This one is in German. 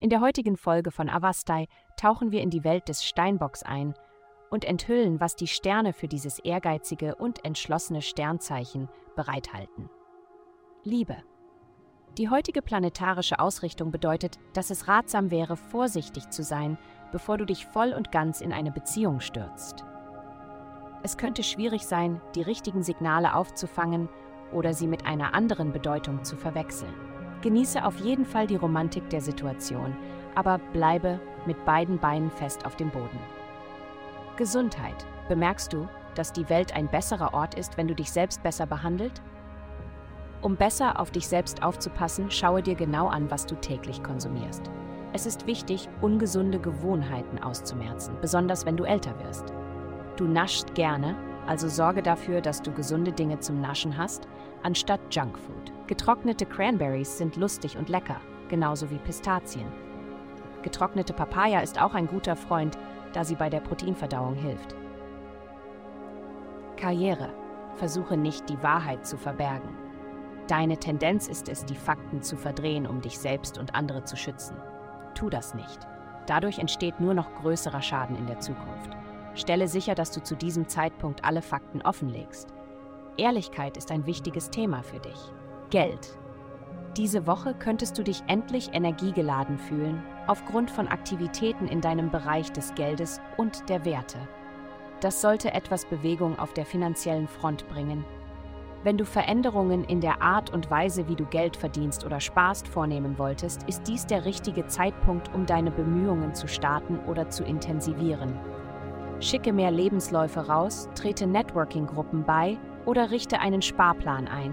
In der heutigen Folge von Avastai tauchen wir in die Welt des Steinbocks ein und enthüllen, was die Sterne für dieses ehrgeizige und entschlossene Sternzeichen bereithalten. Liebe. Die heutige planetarische Ausrichtung bedeutet, dass es ratsam wäre, vorsichtig zu sein, bevor du dich voll und ganz in eine Beziehung stürzt. Es könnte schwierig sein, die richtigen Signale aufzufangen oder sie mit einer anderen Bedeutung zu verwechseln. Genieße auf jeden Fall die Romantik der Situation, aber bleibe mit beiden Beinen fest auf dem Boden. Gesundheit. Bemerkst du, dass die Welt ein besserer Ort ist, wenn du dich selbst besser behandelt? Um besser auf dich selbst aufzupassen, schaue dir genau an, was du täglich konsumierst. Es ist wichtig, ungesunde Gewohnheiten auszumerzen, besonders wenn du älter wirst. Du naschst gerne, also sorge dafür, dass du gesunde Dinge zum Naschen hast, anstatt Junkfood. Getrocknete Cranberries sind lustig und lecker, genauso wie Pistazien. Getrocknete Papaya ist auch ein guter Freund, da sie bei der Proteinverdauung hilft. Karriere. Versuche nicht, die Wahrheit zu verbergen. Deine Tendenz ist es, die Fakten zu verdrehen, um dich selbst und andere zu schützen. Tu das nicht. Dadurch entsteht nur noch größerer Schaden in der Zukunft. Stelle sicher, dass du zu diesem Zeitpunkt alle Fakten offenlegst. Ehrlichkeit ist ein wichtiges Thema für dich. Geld. Diese Woche könntest du dich endlich energiegeladen fühlen, aufgrund von Aktivitäten in deinem Bereich des Geldes und der Werte. Das sollte etwas Bewegung auf der finanziellen Front bringen, wenn du Veränderungen in der Art und Weise, wie du Geld verdienst oder sparst, vornehmen wolltest, ist dies der richtige Zeitpunkt, um deine Bemühungen zu starten oder zu intensivieren. Schicke mehr Lebensläufe raus, trete Networking-Gruppen bei oder richte einen Sparplan ein.